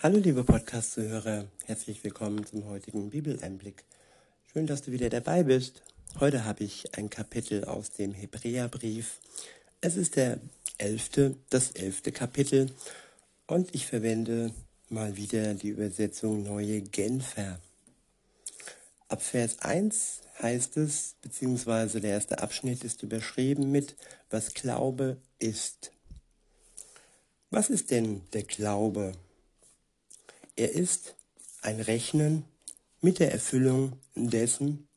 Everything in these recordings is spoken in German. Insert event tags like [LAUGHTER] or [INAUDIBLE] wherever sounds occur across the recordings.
Hallo liebe Podcast-Zuhörer, herzlich willkommen zum heutigen Bibeleinblick. Schön, dass du wieder dabei bist. Heute habe ich ein Kapitel aus dem Hebräerbrief. Es ist der elfte, das elfte Kapitel und ich verwende mal wieder die Übersetzung Neue Genfer. Ab Vers 1 heißt es, beziehungsweise der erste Abschnitt ist überschrieben mit, was Glaube ist. Was ist denn der Glaube? Er ist ein Rechnen mit der Erfüllung dessen,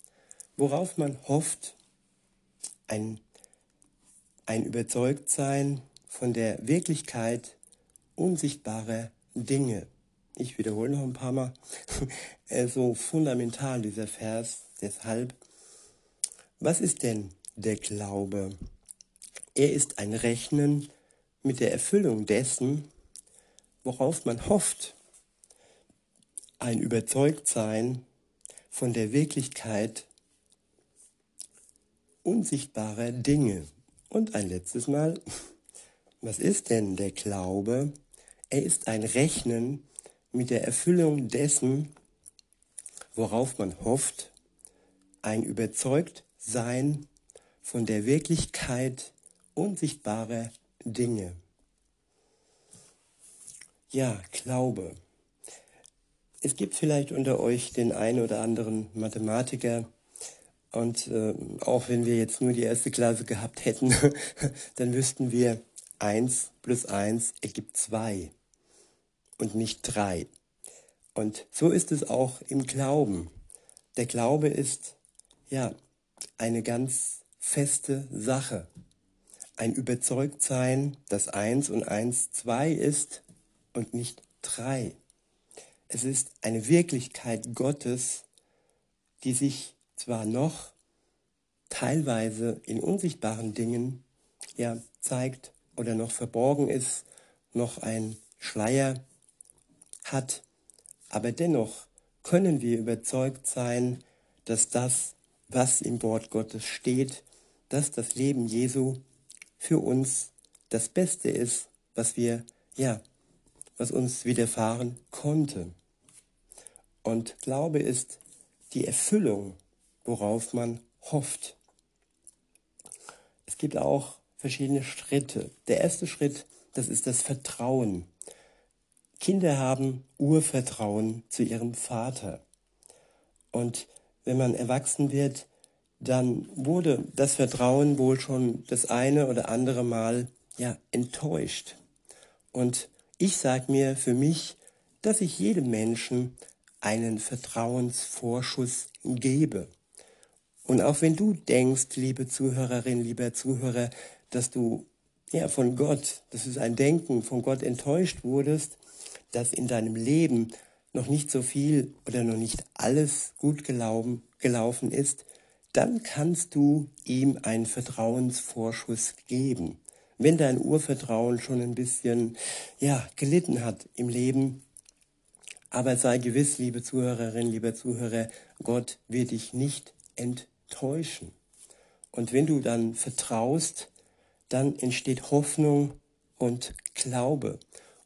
worauf man hofft, ein, ein Überzeugtsein von der Wirklichkeit unsichtbarer Dinge. Ich wiederhole noch ein paar Mal. [LAUGHS] so fundamental dieser Vers. Deshalb, was ist denn der Glaube? Er ist ein Rechnen mit der Erfüllung dessen, worauf man hofft ein Überzeugtsein von der Wirklichkeit unsichtbarer Dinge. Und ein letztes Mal, [LAUGHS] was ist denn der Glaube? Er ist ein Rechnen mit der Erfüllung dessen, worauf man hofft, ein Überzeugtsein von der Wirklichkeit unsichtbarer Dinge. Ja, Glaube. Es gibt vielleicht unter euch den einen oder anderen Mathematiker, und äh, auch wenn wir jetzt nur die erste Klasse gehabt hätten, [LAUGHS] dann wüssten wir, 1 plus 1 ergibt 2 und nicht 3. Und so ist es auch im Glauben. Der Glaube ist ja eine ganz feste Sache. Ein Überzeugtsein, dass 1 und 1 2 ist und nicht 3. Es ist eine Wirklichkeit Gottes, die sich zwar noch teilweise in unsichtbaren Dingen ja zeigt oder noch verborgen ist, noch ein Schleier hat, aber dennoch können wir überzeugt sein, dass das, was im Wort Gottes steht, dass das Leben Jesu für uns das Beste ist, was wir, ja, was uns widerfahren konnte. Und Glaube ist die Erfüllung, worauf man hofft. Es gibt auch verschiedene Schritte. Der erste Schritt, das ist das Vertrauen. Kinder haben Urvertrauen zu ihrem Vater. Und wenn man erwachsen wird, dann wurde das Vertrauen wohl schon das eine oder andere Mal ja enttäuscht. Und ich sage mir für mich, dass ich jedem Menschen einen Vertrauensvorschuss gebe. Und auch wenn du denkst, liebe Zuhörerin, lieber Zuhörer, dass du ja von Gott, das ist ein Denken, von Gott enttäuscht wurdest, dass in deinem Leben noch nicht so viel oder noch nicht alles gut gelaufen, gelaufen ist, dann kannst du ihm einen Vertrauensvorschuss geben. Wenn dein Urvertrauen schon ein bisschen ja, gelitten hat im Leben, aber sei gewiss, liebe Zuhörerin, lieber Zuhörer, Gott wird dich nicht enttäuschen. Und wenn du dann vertraust, dann entsteht Hoffnung und Glaube.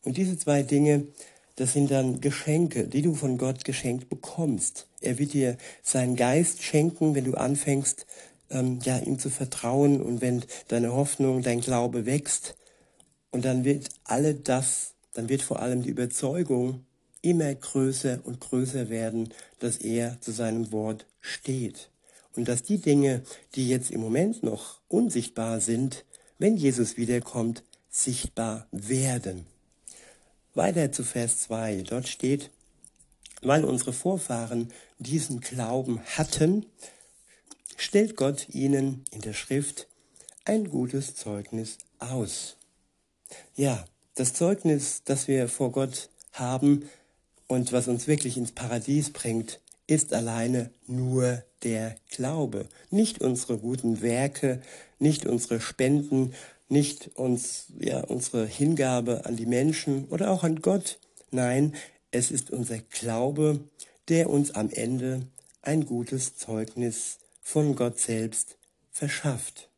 Und diese zwei Dinge, das sind dann Geschenke, die du von Gott geschenkt bekommst. Er wird dir seinen Geist schenken, wenn du anfängst, ähm, ja, ihm zu vertrauen und wenn deine Hoffnung, dein Glaube wächst. Und dann wird alle das, dann wird vor allem die Überzeugung immer größer und größer werden, dass er zu seinem Wort steht. Und dass die Dinge, die jetzt im Moment noch unsichtbar sind, wenn Jesus wiederkommt, sichtbar werden. Weiter zu Vers 2. Dort steht, weil unsere Vorfahren diesen Glauben hatten, stellt Gott ihnen in der Schrift ein gutes Zeugnis aus. Ja, das Zeugnis, das wir vor Gott haben, und was uns wirklich ins Paradies bringt, ist alleine nur der Glaube. Nicht unsere guten Werke, nicht unsere Spenden, nicht uns, ja, unsere Hingabe an die Menschen oder auch an Gott. Nein, es ist unser Glaube, der uns am Ende ein gutes Zeugnis von Gott selbst verschafft.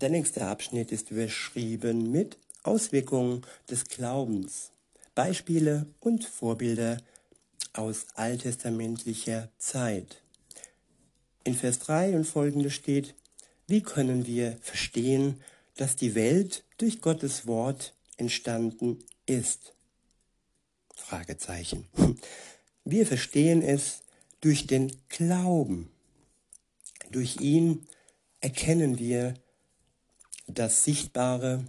Der nächste Abschnitt ist überschrieben mit Auswirkungen des Glaubens, Beispiele und Vorbilder aus alttestamentlicher Zeit. In Vers 3 und folgende steht, wie können wir verstehen, dass die Welt durch Gottes Wort entstanden ist? Fragezeichen. Wir verstehen es durch den Glauben. Durch ihn erkennen wir das Sichtbare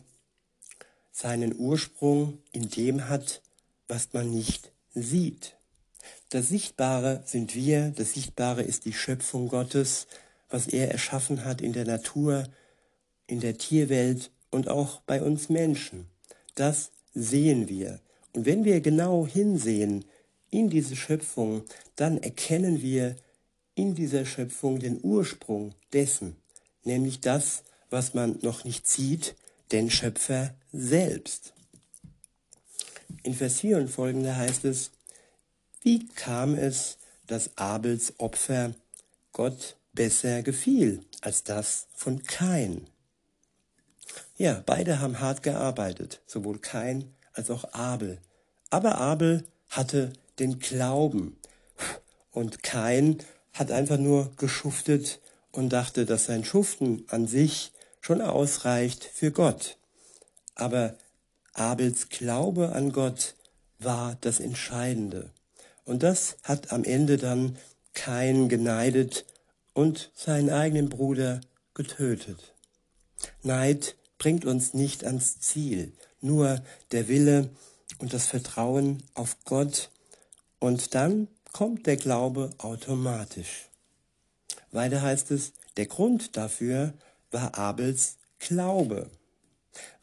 seinen Ursprung in dem hat, was man nicht sieht. Das Sichtbare sind wir, das Sichtbare ist die Schöpfung Gottes, was er erschaffen hat in der Natur, in der Tierwelt und auch bei uns Menschen. Das sehen wir. Und wenn wir genau hinsehen in diese Schöpfung, dann erkennen wir in dieser Schöpfung den Ursprung dessen, nämlich das, was man noch nicht sieht, den Schöpfer selbst. In Vers 4 und folgende heißt es, wie kam es, dass Abels Opfer Gott besser gefiel als das von Kain? Ja, beide haben hart gearbeitet, sowohl Kain als auch Abel. Aber Abel hatte den Glauben und Kain hat einfach nur geschuftet und dachte, dass sein Schuften an sich schon ausreicht für Gott. Aber Abels Glaube an Gott war das Entscheidende. Und das hat am Ende dann Kain geneidet und seinen eigenen Bruder getötet. Neid bringt uns nicht ans Ziel, nur der Wille und das Vertrauen auf Gott und dann kommt der Glaube automatisch. Weiter heißt es, der Grund dafür war Abels Glaube.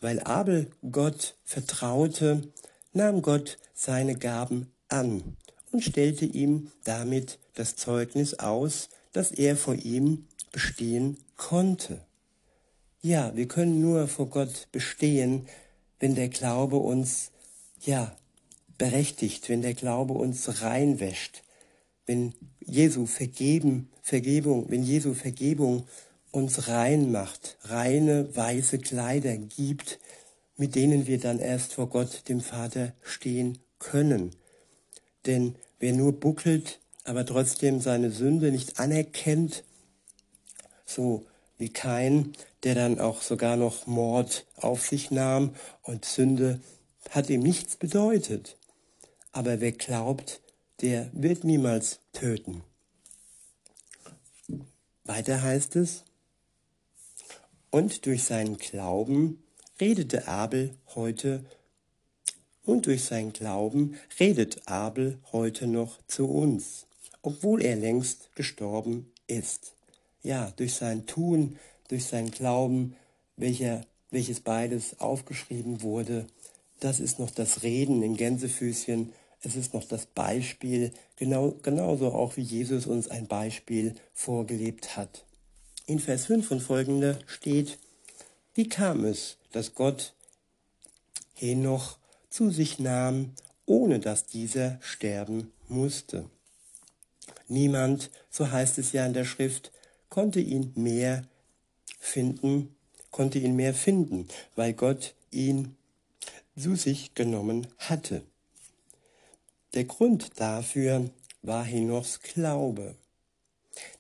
Weil Abel Gott vertraute, nahm Gott seine Gaben an und stellte ihm damit das Zeugnis aus, dass er vor ihm bestehen konnte. Ja, wir können nur vor Gott bestehen, wenn der Glaube uns, ja, berechtigt, wenn der Glaube uns reinwäscht, wenn Jesu vergeben, Vergebung, wenn Jesu Vergebung uns rein macht, reine weiße Kleider gibt, mit denen wir dann erst vor Gott, dem Vater, stehen können. Denn wer nur buckelt, aber trotzdem seine Sünde nicht anerkennt, so wie kein, der dann auch sogar noch Mord auf sich nahm und Sünde hat ihm nichts bedeutet. Aber wer glaubt, der wird niemals töten. Weiter heißt es, und durch seinen Glauben redete Abel heute und durch seinen Glauben redet Abel heute noch zu uns, obwohl er längst gestorben ist. Ja, durch sein Tun, durch sein Glauben, welcher, welches beides aufgeschrieben wurde, das ist noch das Reden in Gänsefüßchen, es ist noch das Beispiel, genau, genauso auch wie Jesus uns ein Beispiel vorgelebt hat. In Vers 5 und folgende steht, wie kam es, dass Gott Henoch zu sich nahm, ohne dass dieser sterben musste? Niemand, so heißt es ja in der Schrift, konnte ihn mehr finden, konnte ihn mehr finden, weil Gott ihn zu sich genommen hatte. Der Grund dafür war Henochs Glaube.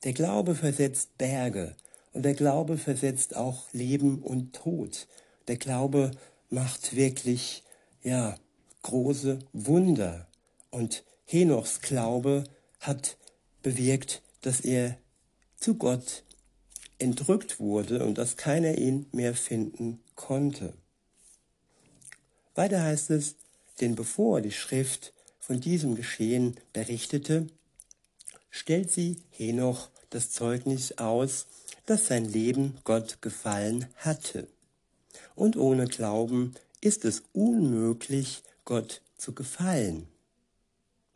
Der Glaube versetzt Berge und der Glaube versetzt auch Leben und Tod. Der Glaube macht wirklich, ja, große Wunder. Und Henochs Glaube hat bewirkt, dass er zu Gott entrückt wurde und dass keiner ihn mehr finden konnte. Weiter heißt es, denn bevor die Schrift von diesem Geschehen berichtete, stellt sie Henoch das Zeugnis aus, dass sein Leben Gott gefallen hatte. Und ohne Glauben ist es unmöglich, Gott zu gefallen.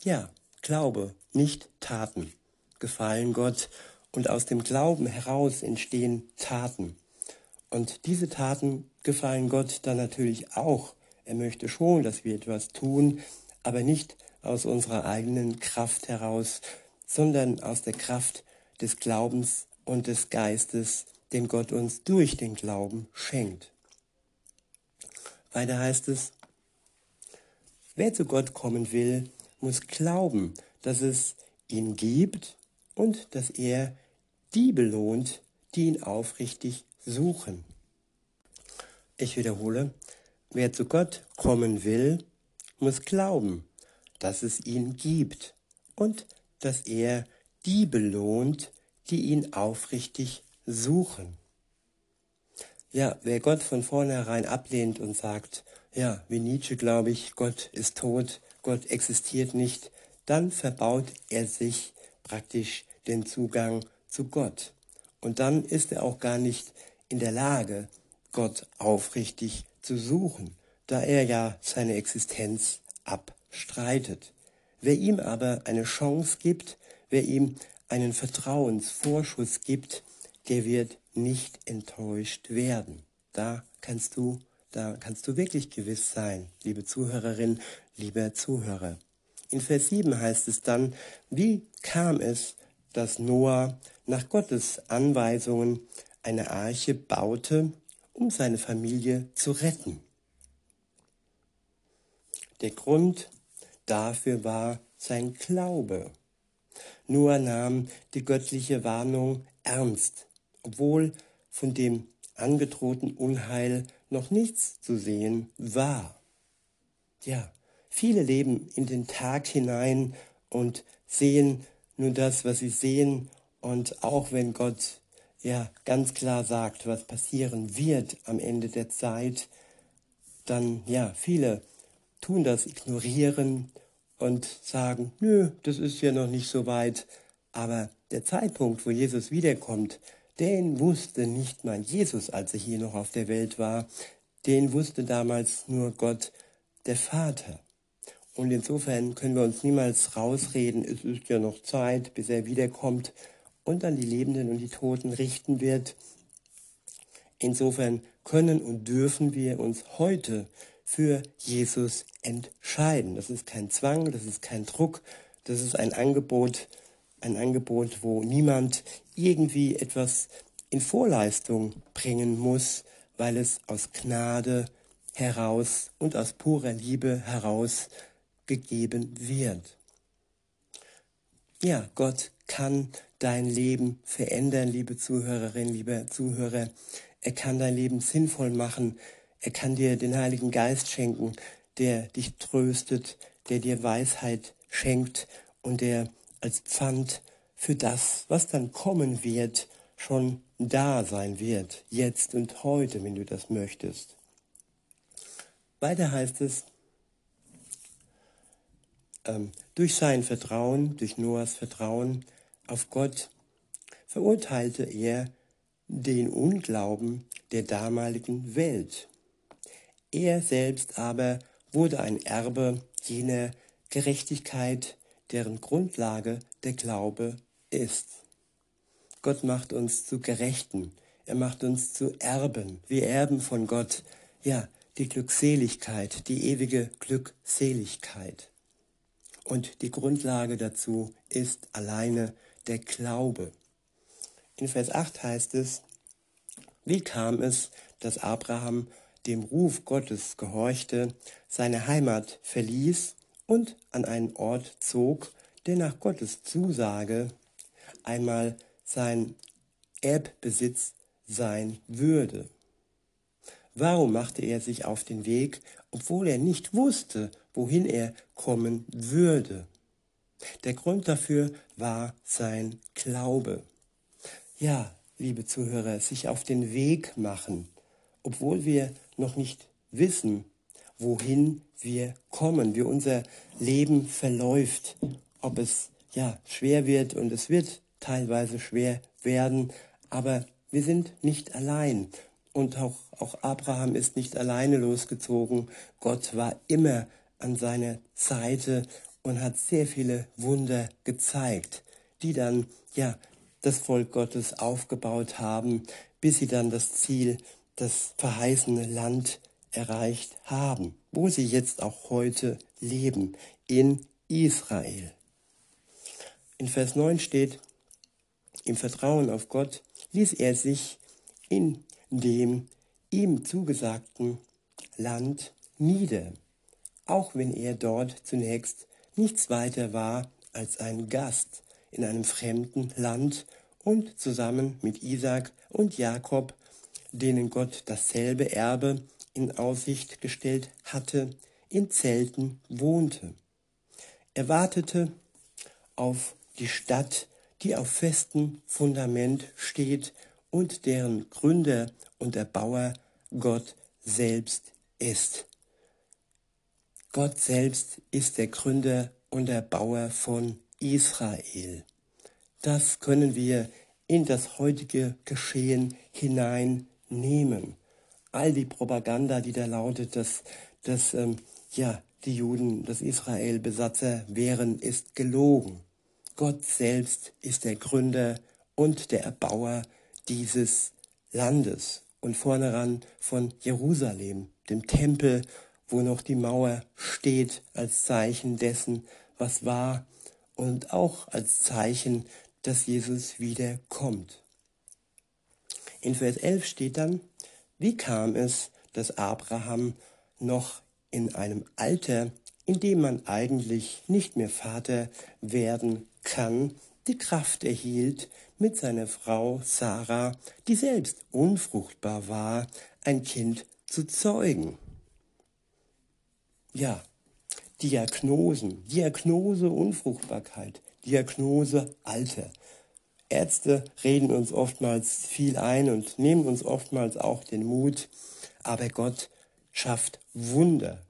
Ja, Glaube, nicht Taten, gefallen Gott und aus dem Glauben heraus entstehen Taten. Und diese Taten gefallen Gott dann natürlich auch. Er möchte schon, dass wir etwas tun, aber nicht aus unserer eigenen Kraft heraus, sondern aus der Kraft des Glaubens und des Geistes, den Gott uns durch den Glauben schenkt. Weiter heißt es, wer zu Gott kommen will, muss glauben, dass es ihn gibt und dass er die belohnt, die ihn aufrichtig suchen. Ich wiederhole, wer zu Gott kommen will, muss glauben, dass es ihn gibt und dass er die belohnt, die ihn aufrichtig suchen. Ja, wer Gott von vornherein ablehnt und sagt, ja, wie Nietzsche glaube ich, Gott ist tot, Gott existiert nicht, dann verbaut er sich praktisch den Zugang zu Gott. Und dann ist er auch gar nicht in der Lage, Gott aufrichtig zu suchen, da er ja seine Existenz abstreitet. Wer ihm aber eine Chance gibt, wer ihm einen Vertrauensvorschuss gibt, der wird nicht enttäuscht werden. Da kannst du, da kannst du wirklich gewiss sein, liebe Zuhörerin, lieber Zuhörer. In Vers 7 heißt es dann, wie kam es, dass Noah nach Gottes Anweisungen eine Arche baute, um seine Familie zu retten. Der Grund dafür war sein Glaube. Noah nahm die göttliche Warnung ernst, obwohl von dem angedrohten Unheil noch nichts zu sehen war. Ja, viele leben in den Tag hinein und sehen nur das, was sie sehen. Und auch wenn Gott ja ganz klar sagt, was passieren wird am Ende der Zeit, dann ja, viele tun das, ignorieren und sagen, nö, das ist ja noch nicht so weit. Aber der Zeitpunkt, wo Jesus wiederkommt, den wusste nicht mal Jesus, als er hier noch auf der Welt war. Den wusste damals nur Gott, der Vater. Und insofern können wir uns niemals rausreden, es ist ja noch Zeit, bis er wiederkommt und an die Lebenden und die Toten richten wird. Insofern können und dürfen wir uns heute für Jesus entscheiden. Das ist kein Zwang, das ist kein Druck, das ist ein Angebot, ein Angebot, wo niemand irgendwie etwas in Vorleistung bringen muss, weil es aus Gnade heraus und aus purer Liebe heraus gegeben wird. Ja, Gott kann dein Leben verändern, liebe Zuhörerin, lieber Zuhörer. Er kann dein Leben sinnvoll machen. Er kann dir den Heiligen Geist schenken, der dich tröstet, der dir Weisheit schenkt und der als Pfand für das, was dann kommen wird, schon da sein wird, jetzt und heute, wenn du das möchtest. Weiter heißt es, ähm, durch sein Vertrauen, durch Noahs Vertrauen auf Gott, verurteilte er den Unglauben der damaligen Welt. Er selbst aber wurde ein Erbe jener Gerechtigkeit, deren Grundlage der Glaube ist. Gott macht uns zu Gerechten, er macht uns zu Erben. Wir erben von Gott, ja, die Glückseligkeit, die ewige Glückseligkeit. Und die Grundlage dazu ist alleine der Glaube. In Vers 8 heißt es, wie kam es, dass Abraham dem Ruf Gottes gehorchte, seine Heimat verließ und an einen Ort zog, der nach Gottes Zusage einmal sein Erbbesitz sein würde. Warum machte er sich auf den Weg, obwohl er nicht wusste, wohin er kommen würde? Der Grund dafür war sein Glaube. Ja, liebe Zuhörer, sich auf den Weg machen, obwohl wir noch nicht wissen, wohin wir kommen, wie unser Leben verläuft, ob es ja schwer wird und es wird teilweise schwer werden, aber wir sind nicht allein und auch, auch Abraham ist nicht alleine losgezogen. Gott war immer an seiner Seite und hat sehr viele Wunder gezeigt, die dann, ja, das Volk Gottes aufgebaut haben, bis sie dann das Ziel, das verheißene Land erreicht haben, wo sie jetzt auch heute leben, in Israel. In Vers 9 steht, im Vertrauen auf Gott ließ er sich in dem ihm zugesagten Land nieder, auch wenn er dort zunächst nichts weiter war als ein Gast in einem fremden Land und zusammen mit Isaac und Jakob, denen Gott dasselbe Erbe in Aussicht gestellt hatte, in Zelten wohnte. Er wartete auf die Stadt, die auf festem Fundament steht und deren Gründer und Erbauer Gott selbst ist. Gott selbst ist der Gründer und Erbauer von Israel. Das können wir in das heutige Geschehen hineinnehmen. All die Propaganda, die da lautet, dass, dass ähm, ja, die Juden, dass Israel Besatzer wären, ist gelogen. Gott selbst ist der Gründer und der Erbauer dieses Landes und vorneran von Jerusalem, dem Tempel, wo noch die Mauer steht als Zeichen dessen, was war und auch als Zeichen, dass Jesus wieder kommt. In Vers 11 steht dann, wie kam es, dass Abraham noch in einem Alter, in dem man eigentlich nicht mehr Vater werden kann, die Kraft erhielt, mit seiner Frau Sarah, die selbst unfruchtbar war, ein Kind zu zeugen. Ja, Diagnosen, Diagnose Unfruchtbarkeit, Diagnose Alter. Ärzte reden uns oftmals viel ein und nehmen uns oftmals auch den Mut, aber Gott schafft Wunder.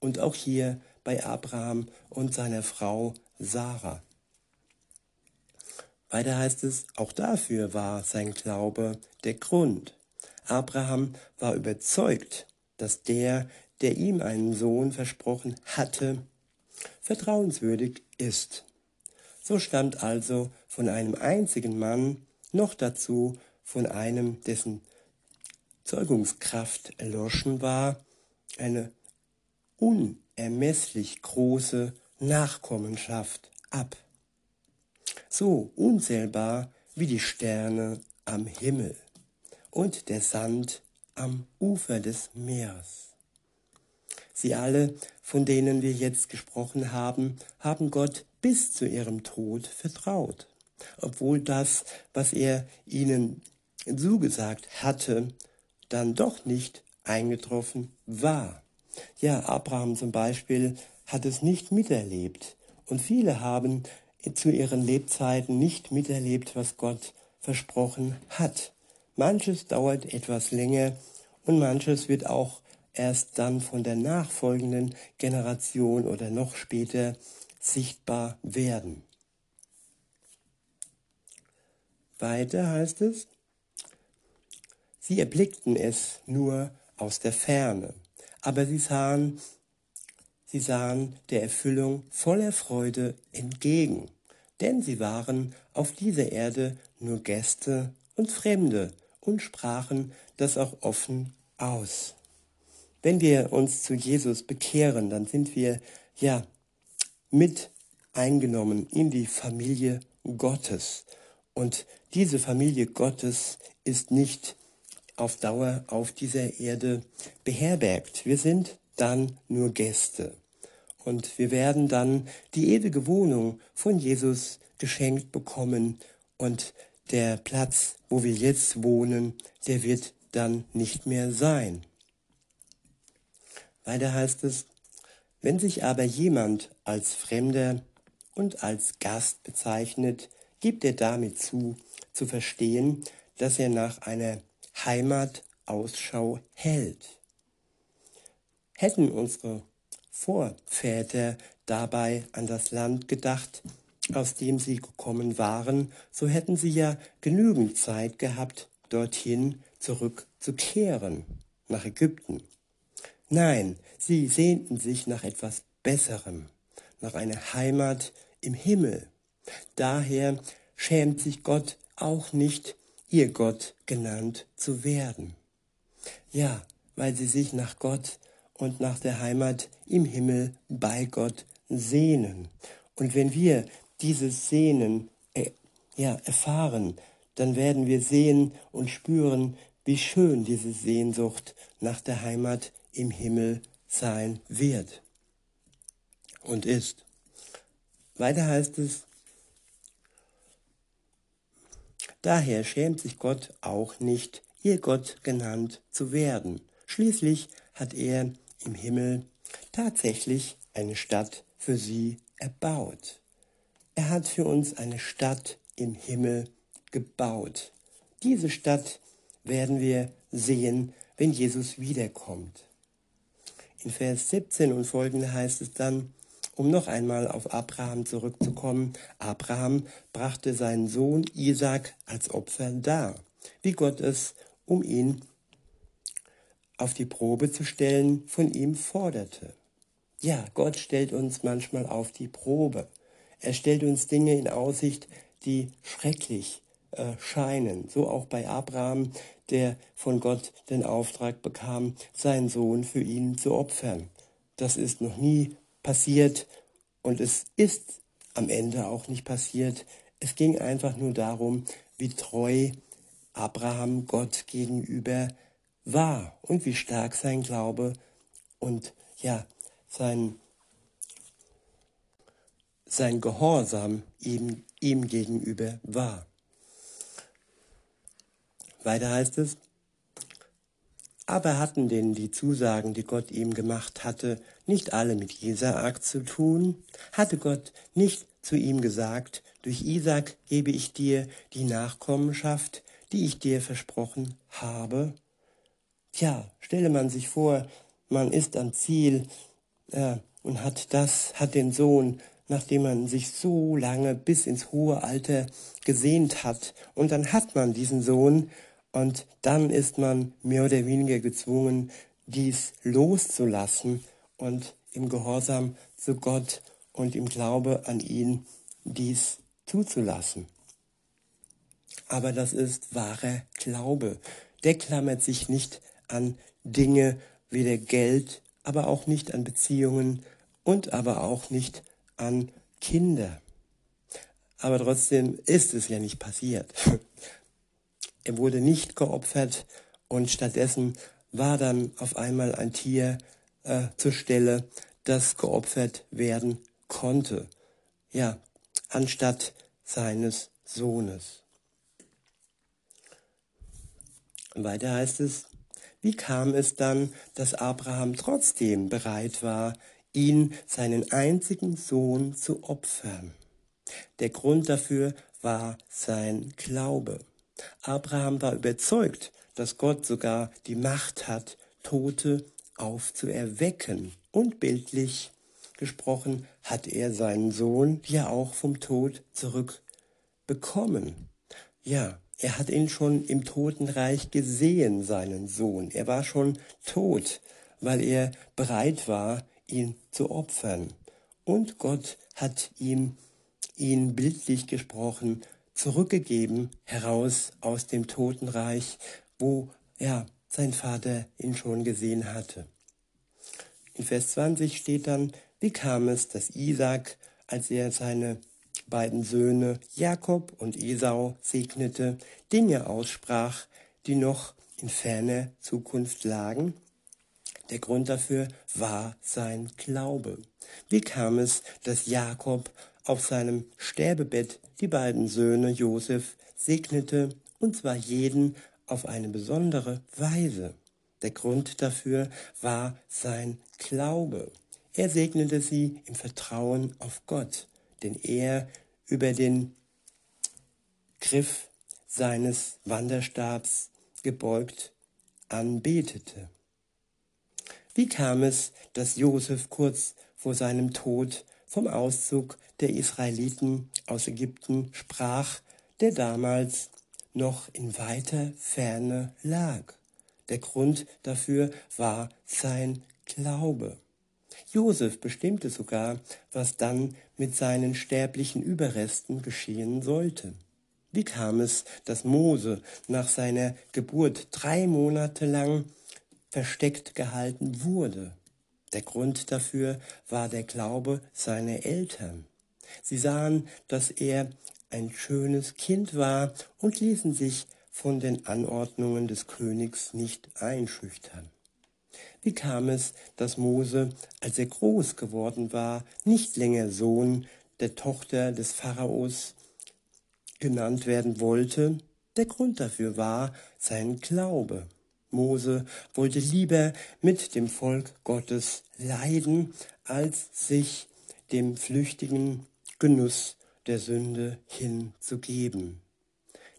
Und auch hier bei Abraham und seiner Frau Sarah. Weiter heißt es, auch dafür war sein Glaube der Grund. Abraham war überzeugt, dass der, der ihm einen Sohn versprochen hatte, vertrauenswürdig ist. So stammt also von einem einzigen Mann, noch dazu von einem, dessen Zeugungskraft erloschen war, eine unermesslich große Nachkommenschaft ab so unzählbar wie die Sterne am Himmel und der Sand am Ufer des Meeres. Sie alle, von denen wir jetzt gesprochen haben, haben Gott bis zu ihrem Tod vertraut, obwohl das, was er ihnen zugesagt hatte, dann doch nicht eingetroffen war. Ja, Abraham zum Beispiel hat es nicht miterlebt und viele haben zu ihren Lebzeiten nicht miterlebt, was Gott versprochen hat. Manches dauert etwas länger und manches wird auch erst dann von der nachfolgenden Generation oder noch später sichtbar werden. Weiter heißt es, sie erblickten es nur aus der Ferne, aber sie sahen, sie sahen der Erfüllung voller Freude entgegen denn sie waren auf dieser Erde nur Gäste und Fremde und sprachen das auch offen aus. Wenn wir uns zu Jesus bekehren, dann sind wir ja mit eingenommen in die Familie Gottes. Und diese Familie Gottes ist nicht auf Dauer auf dieser Erde beherbergt. Wir sind dann nur Gäste. Und wir werden dann die ewige Wohnung von Jesus geschenkt bekommen. Und der Platz, wo wir jetzt wohnen, der wird dann nicht mehr sein. Weiter heißt es, wenn sich aber jemand als Fremder und als Gast bezeichnet, gibt er damit zu, zu verstehen, dass er nach einer Heimat Ausschau hält. Hätten unsere Vorväter dabei an das Land gedacht, aus dem sie gekommen waren, so hätten sie ja genügend Zeit gehabt, dorthin zurückzukehren, nach Ägypten. Nein, sie sehnten sich nach etwas Besserem, nach einer Heimat im Himmel. Daher schämt sich Gott auch nicht, ihr Gott genannt zu werden. Ja, weil sie sich nach Gott und nach der Heimat im Himmel bei Gott sehnen. Und wenn wir dieses Sehnen äh, ja, erfahren, dann werden wir sehen und spüren, wie schön diese Sehnsucht nach der Heimat im Himmel sein wird und ist. Weiter heißt es, daher schämt sich Gott auch nicht, ihr Gott genannt zu werden. Schließlich hat er im Himmel tatsächlich eine Stadt für sie erbaut. Er hat für uns eine Stadt im Himmel gebaut. Diese Stadt werden wir sehen, wenn Jesus wiederkommt. In Vers 17 und folgende heißt es dann, um noch einmal auf Abraham zurückzukommen, Abraham brachte seinen Sohn Isaac als Opfer dar, wie Gott es, um ihn auf die Probe zu stellen, von ihm forderte. Ja, Gott stellt uns manchmal auf die Probe. Er stellt uns Dinge in Aussicht, die schrecklich äh, scheinen. So auch bei Abraham, der von Gott den Auftrag bekam, seinen Sohn für ihn zu opfern. Das ist noch nie passiert und es ist am Ende auch nicht passiert. Es ging einfach nur darum, wie treu Abraham Gott gegenüber war und wie stark sein Glaube und ja, sein, sein Gehorsam ihm, ihm gegenüber war. Weiter heißt es, aber hatten denn die Zusagen, die Gott ihm gemacht hatte, nicht alle mit Isaak zu tun? Hatte Gott nicht zu ihm gesagt, durch Isaak gebe ich dir die Nachkommenschaft, die ich dir versprochen habe? Tja, stelle man sich vor, man ist am Ziel äh, und hat das, hat den Sohn, nachdem man sich so lange bis ins hohe Alter gesehnt hat, und dann hat man diesen Sohn und dann ist man mehr oder weniger gezwungen, dies loszulassen und im Gehorsam zu Gott und im Glaube an ihn dies zuzulassen. Aber das ist wahrer Glaube. Der klammert sich nicht an Dinge, weder Geld, aber auch nicht an Beziehungen und aber auch nicht an Kinder. Aber trotzdem ist es ja nicht passiert. [LAUGHS] Er wurde nicht geopfert und stattdessen war dann auf einmal ein Tier äh, zur Stelle, das geopfert werden konnte. Ja, anstatt seines Sohnes. Weiter heißt es, wie kam es dann, dass Abraham trotzdem bereit war, ihn, seinen einzigen Sohn, zu opfern? Der Grund dafür war sein Glaube. Abraham war überzeugt, dass Gott sogar die Macht hat, Tote aufzuerwecken. Und bildlich gesprochen hat er seinen Sohn ja auch vom Tod zurückbekommen. Ja, er hat ihn schon im Totenreich gesehen, seinen Sohn. Er war schon tot, weil er bereit war, ihn zu opfern. Und Gott hat ihm ihn bildlich gesprochen zurückgegeben heraus aus dem Totenreich, wo ja sein Vater ihn schon gesehen hatte. In Vers 20 steht dann, wie kam es, dass Isaac, als er seine beiden Söhne Jakob und Esau segnete, Dinge aussprach, die noch in ferner Zukunft lagen? Der Grund dafür war sein Glaube. Wie kam es, dass Jakob auf seinem Sterbebett die beiden Söhne Josef segnete, und zwar jeden auf eine besondere Weise. Der Grund dafür war sein Glaube. Er segnete sie im Vertrauen auf Gott, den er über den Griff seines Wanderstabs gebeugt anbetete. Wie kam es, dass Josef kurz vor seinem Tod vom Auszug der Israeliten aus Ägypten sprach, der damals noch in weiter Ferne lag. Der Grund dafür war sein Glaube. Josef bestimmte sogar, was dann mit seinen sterblichen Überresten geschehen sollte. Wie kam es, dass Mose nach seiner Geburt drei Monate lang versteckt gehalten wurde? Der Grund dafür war der Glaube seiner Eltern. Sie sahen, dass er ein schönes Kind war und ließen sich von den Anordnungen des Königs nicht einschüchtern. Wie kam es, dass Mose, als er groß geworden war, nicht länger Sohn der Tochter des Pharaos genannt werden wollte? Der Grund dafür war sein Glaube. Mose wollte lieber mit dem Volk Gottes leiden, als sich dem flüchtigen Genuss der Sünde hinzugeben.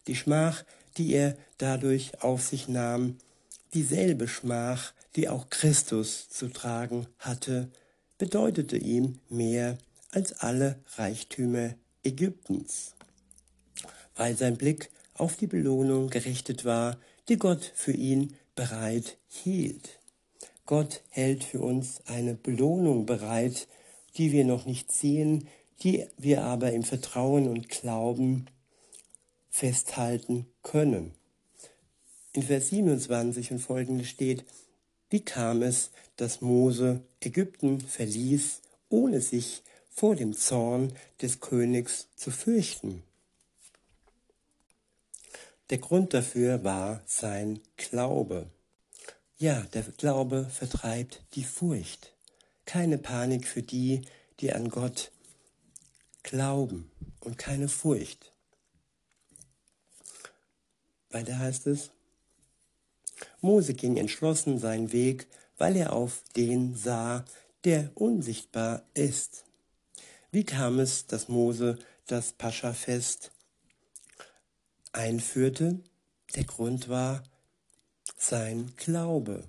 Die Schmach, die er dadurch auf sich nahm, dieselbe Schmach, die auch Christus zu tragen hatte, bedeutete ihm mehr als alle Reichtümer Ägyptens, weil sein Blick auf die Belohnung gerichtet war, die Gott für ihn bereit hielt. Gott hält für uns eine Belohnung bereit, die wir noch nicht sehen, die wir aber im Vertrauen und Glauben festhalten können. In Vers 27 und folgende steht, wie kam es, dass Mose Ägypten verließ, ohne sich vor dem Zorn des Königs zu fürchten? Der Grund dafür war sein Glaube. Ja, der Glaube vertreibt die Furcht. Keine Panik für die, die an Gott glauben und keine Furcht. Weiter heißt es, Mose ging entschlossen seinen Weg, weil er auf den sah, der unsichtbar ist. Wie kam es, dass Mose das Pascha-Fest einführte? Der Grund war sein Glaube.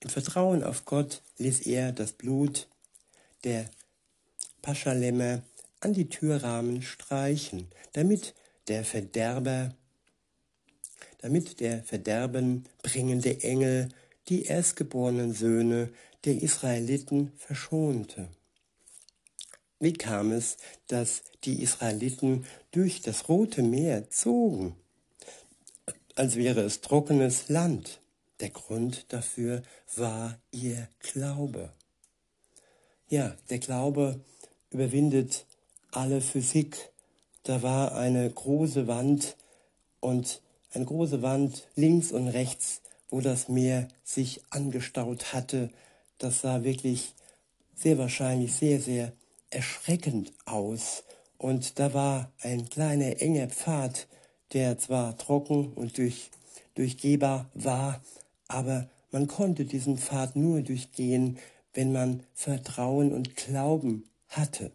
Im Vertrauen auf Gott ließ er das Blut der Paschalämmer an die Türrahmen streichen, damit der Verderber damit der Verderben bringende Engel die erstgeborenen Söhne der Israeliten verschonte. Wie kam es, dass die Israeliten durch das Rote Meer zogen, als wäre es trockenes Land? Der Grund dafür war ihr Glaube. Ja, der Glaube überwindet alle Physik. Da war eine große Wand und eine große Wand links und rechts, wo das Meer sich angestaut hatte. Das sah wirklich sehr wahrscheinlich sehr, sehr erschreckend aus. Und da war ein kleiner enger Pfad, der zwar trocken und durch, durchgehbar war, aber man konnte diesen Pfad nur durchgehen, wenn man Vertrauen und Glauben hatte.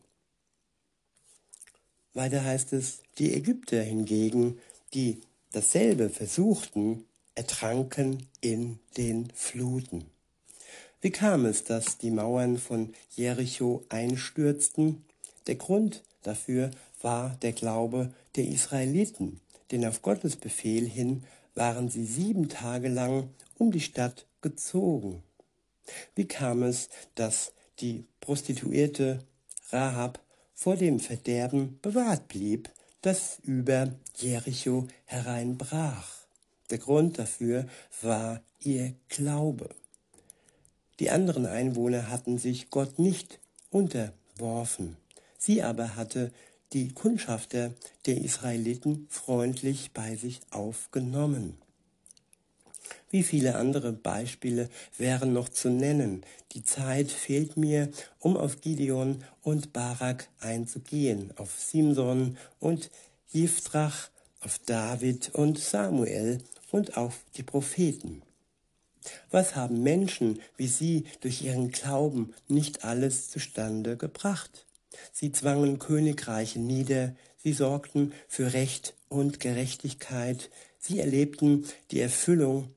Weiter heißt es, die Ägypter hingegen, die dasselbe versuchten, ertranken in den Fluten. Wie kam es, dass die Mauern von Jericho einstürzten? Der Grund dafür war der Glaube der Israeliten, denn auf Gottes Befehl hin waren sie sieben Tage lang um die Stadt gezogen. Wie kam es, dass die Prostituierte Rahab vor dem Verderben bewahrt blieb, das über Jericho hereinbrach. Der Grund dafür war ihr Glaube. Die anderen Einwohner hatten sich Gott nicht unterworfen. Sie aber hatte die Kundschafter der Israeliten freundlich bei sich aufgenommen. Wie viele andere Beispiele wären noch zu nennen. Die Zeit fehlt mir, um auf Gideon und Barak einzugehen, auf Simson und Jiftrach, auf David und Samuel und auf die Propheten. Was haben Menschen wie sie durch ihren Glauben nicht alles zustande gebracht? Sie zwangen Königreiche nieder, sie sorgten für Recht und Gerechtigkeit, sie erlebten die Erfüllung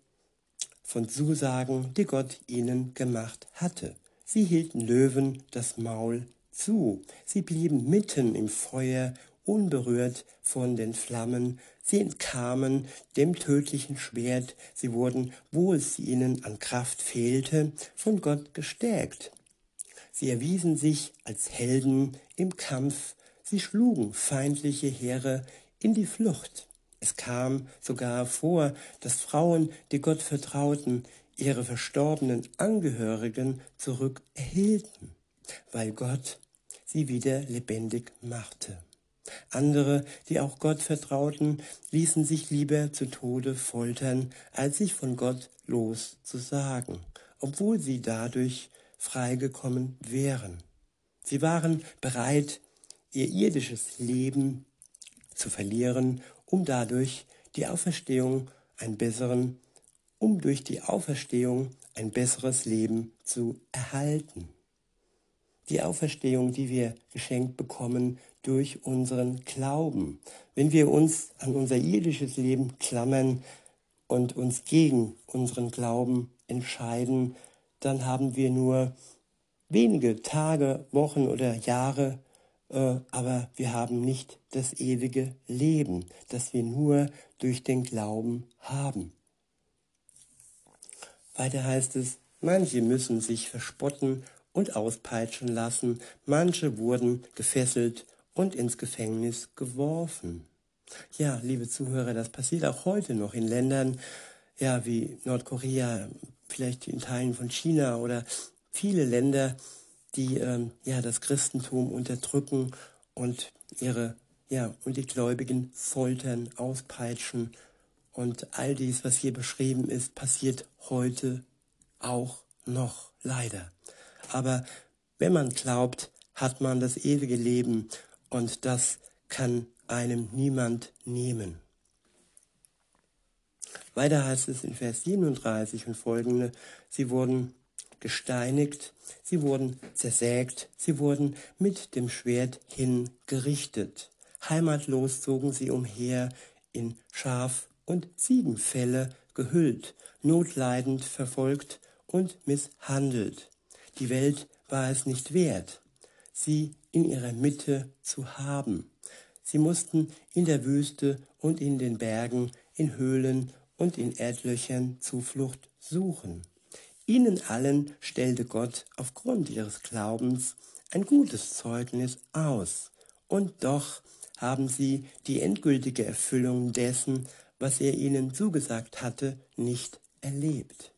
von Zusagen, die Gott ihnen gemacht hatte. Sie hielten Löwen das Maul zu. Sie blieben mitten im Feuer, unberührt von den Flammen. Sie entkamen dem tödlichen Schwert. Sie wurden, wo es ihnen an Kraft fehlte, von Gott gestärkt. Sie erwiesen sich als Helden im Kampf. Sie schlugen feindliche Heere in die Flucht. Es kam sogar vor, dass Frauen, die Gott vertrauten, ihre verstorbenen Angehörigen zurück erhielten, weil Gott sie wieder lebendig machte. Andere, die auch Gott vertrauten, ließen sich lieber zu Tode foltern, als sich von Gott loszusagen. obwohl sie dadurch freigekommen wären. Sie waren bereit, ihr irdisches Leben zu verlieren, um dadurch die Auferstehung einen besseren, um durch die Auferstehung ein besseres Leben zu erhalten. Die Auferstehung, die wir geschenkt bekommen durch unseren Glauben. Wenn wir uns an unser irdisches Leben klammern und uns gegen unseren Glauben entscheiden, dann haben wir nur wenige Tage, Wochen oder Jahre, äh, aber wir haben nicht das ewige Leben, das wir nur durch den Glauben haben. Weiter heißt es, manche müssen sich verspotten und auspeitschen lassen, manche wurden gefesselt und ins Gefängnis geworfen. Ja, liebe Zuhörer, das passiert auch heute noch in Ländern, ja, wie Nordkorea, vielleicht in Teilen von China oder viele Länder, die ähm, ja das Christentum unterdrücken und ihre ja und die Gläubigen foltern, auspeitschen und all dies, was hier beschrieben ist, passiert heute auch noch leider. Aber wenn man glaubt, hat man das ewige Leben und das kann einem niemand nehmen. Weiter heißt es in Vers 37 und folgende, sie wurden gesteinigt, sie wurden zersägt, sie wurden mit dem Schwert hingerichtet. Heimatlos zogen sie umher in Schaf- und Ziegenfelle gehüllt, notleidend verfolgt und misshandelt. Die Welt war es nicht wert, sie in ihrer Mitte zu haben. Sie mussten in der Wüste und in den Bergen, in Höhlen und in Erdlöchern Zuflucht suchen. Ihnen allen stellte Gott aufgrund ihres Glaubens ein gutes Zeugnis aus. Und doch haben sie die endgültige Erfüllung dessen, was er ihnen zugesagt hatte, nicht erlebt.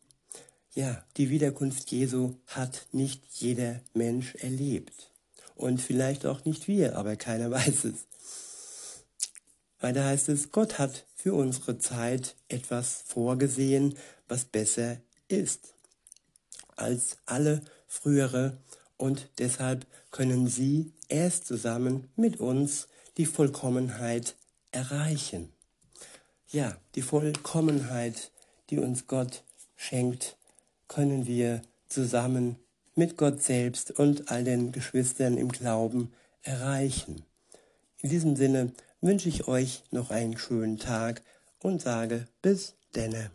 Ja, die Wiederkunft Jesu hat nicht jeder Mensch erlebt. Und vielleicht auch nicht wir, aber keiner [LAUGHS] weiß es. Weiter heißt es, Gott hat für unsere Zeit etwas vorgesehen, was besser ist als alle frühere und deshalb können sie erst zusammen mit uns die Vollkommenheit erreichen. Ja, die Vollkommenheit, die uns Gott schenkt, können wir zusammen mit Gott selbst und all den Geschwistern im Glauben erreichen. In diesem Sinne wünsche ich euch noch einen schönen Tag und sage bis denne.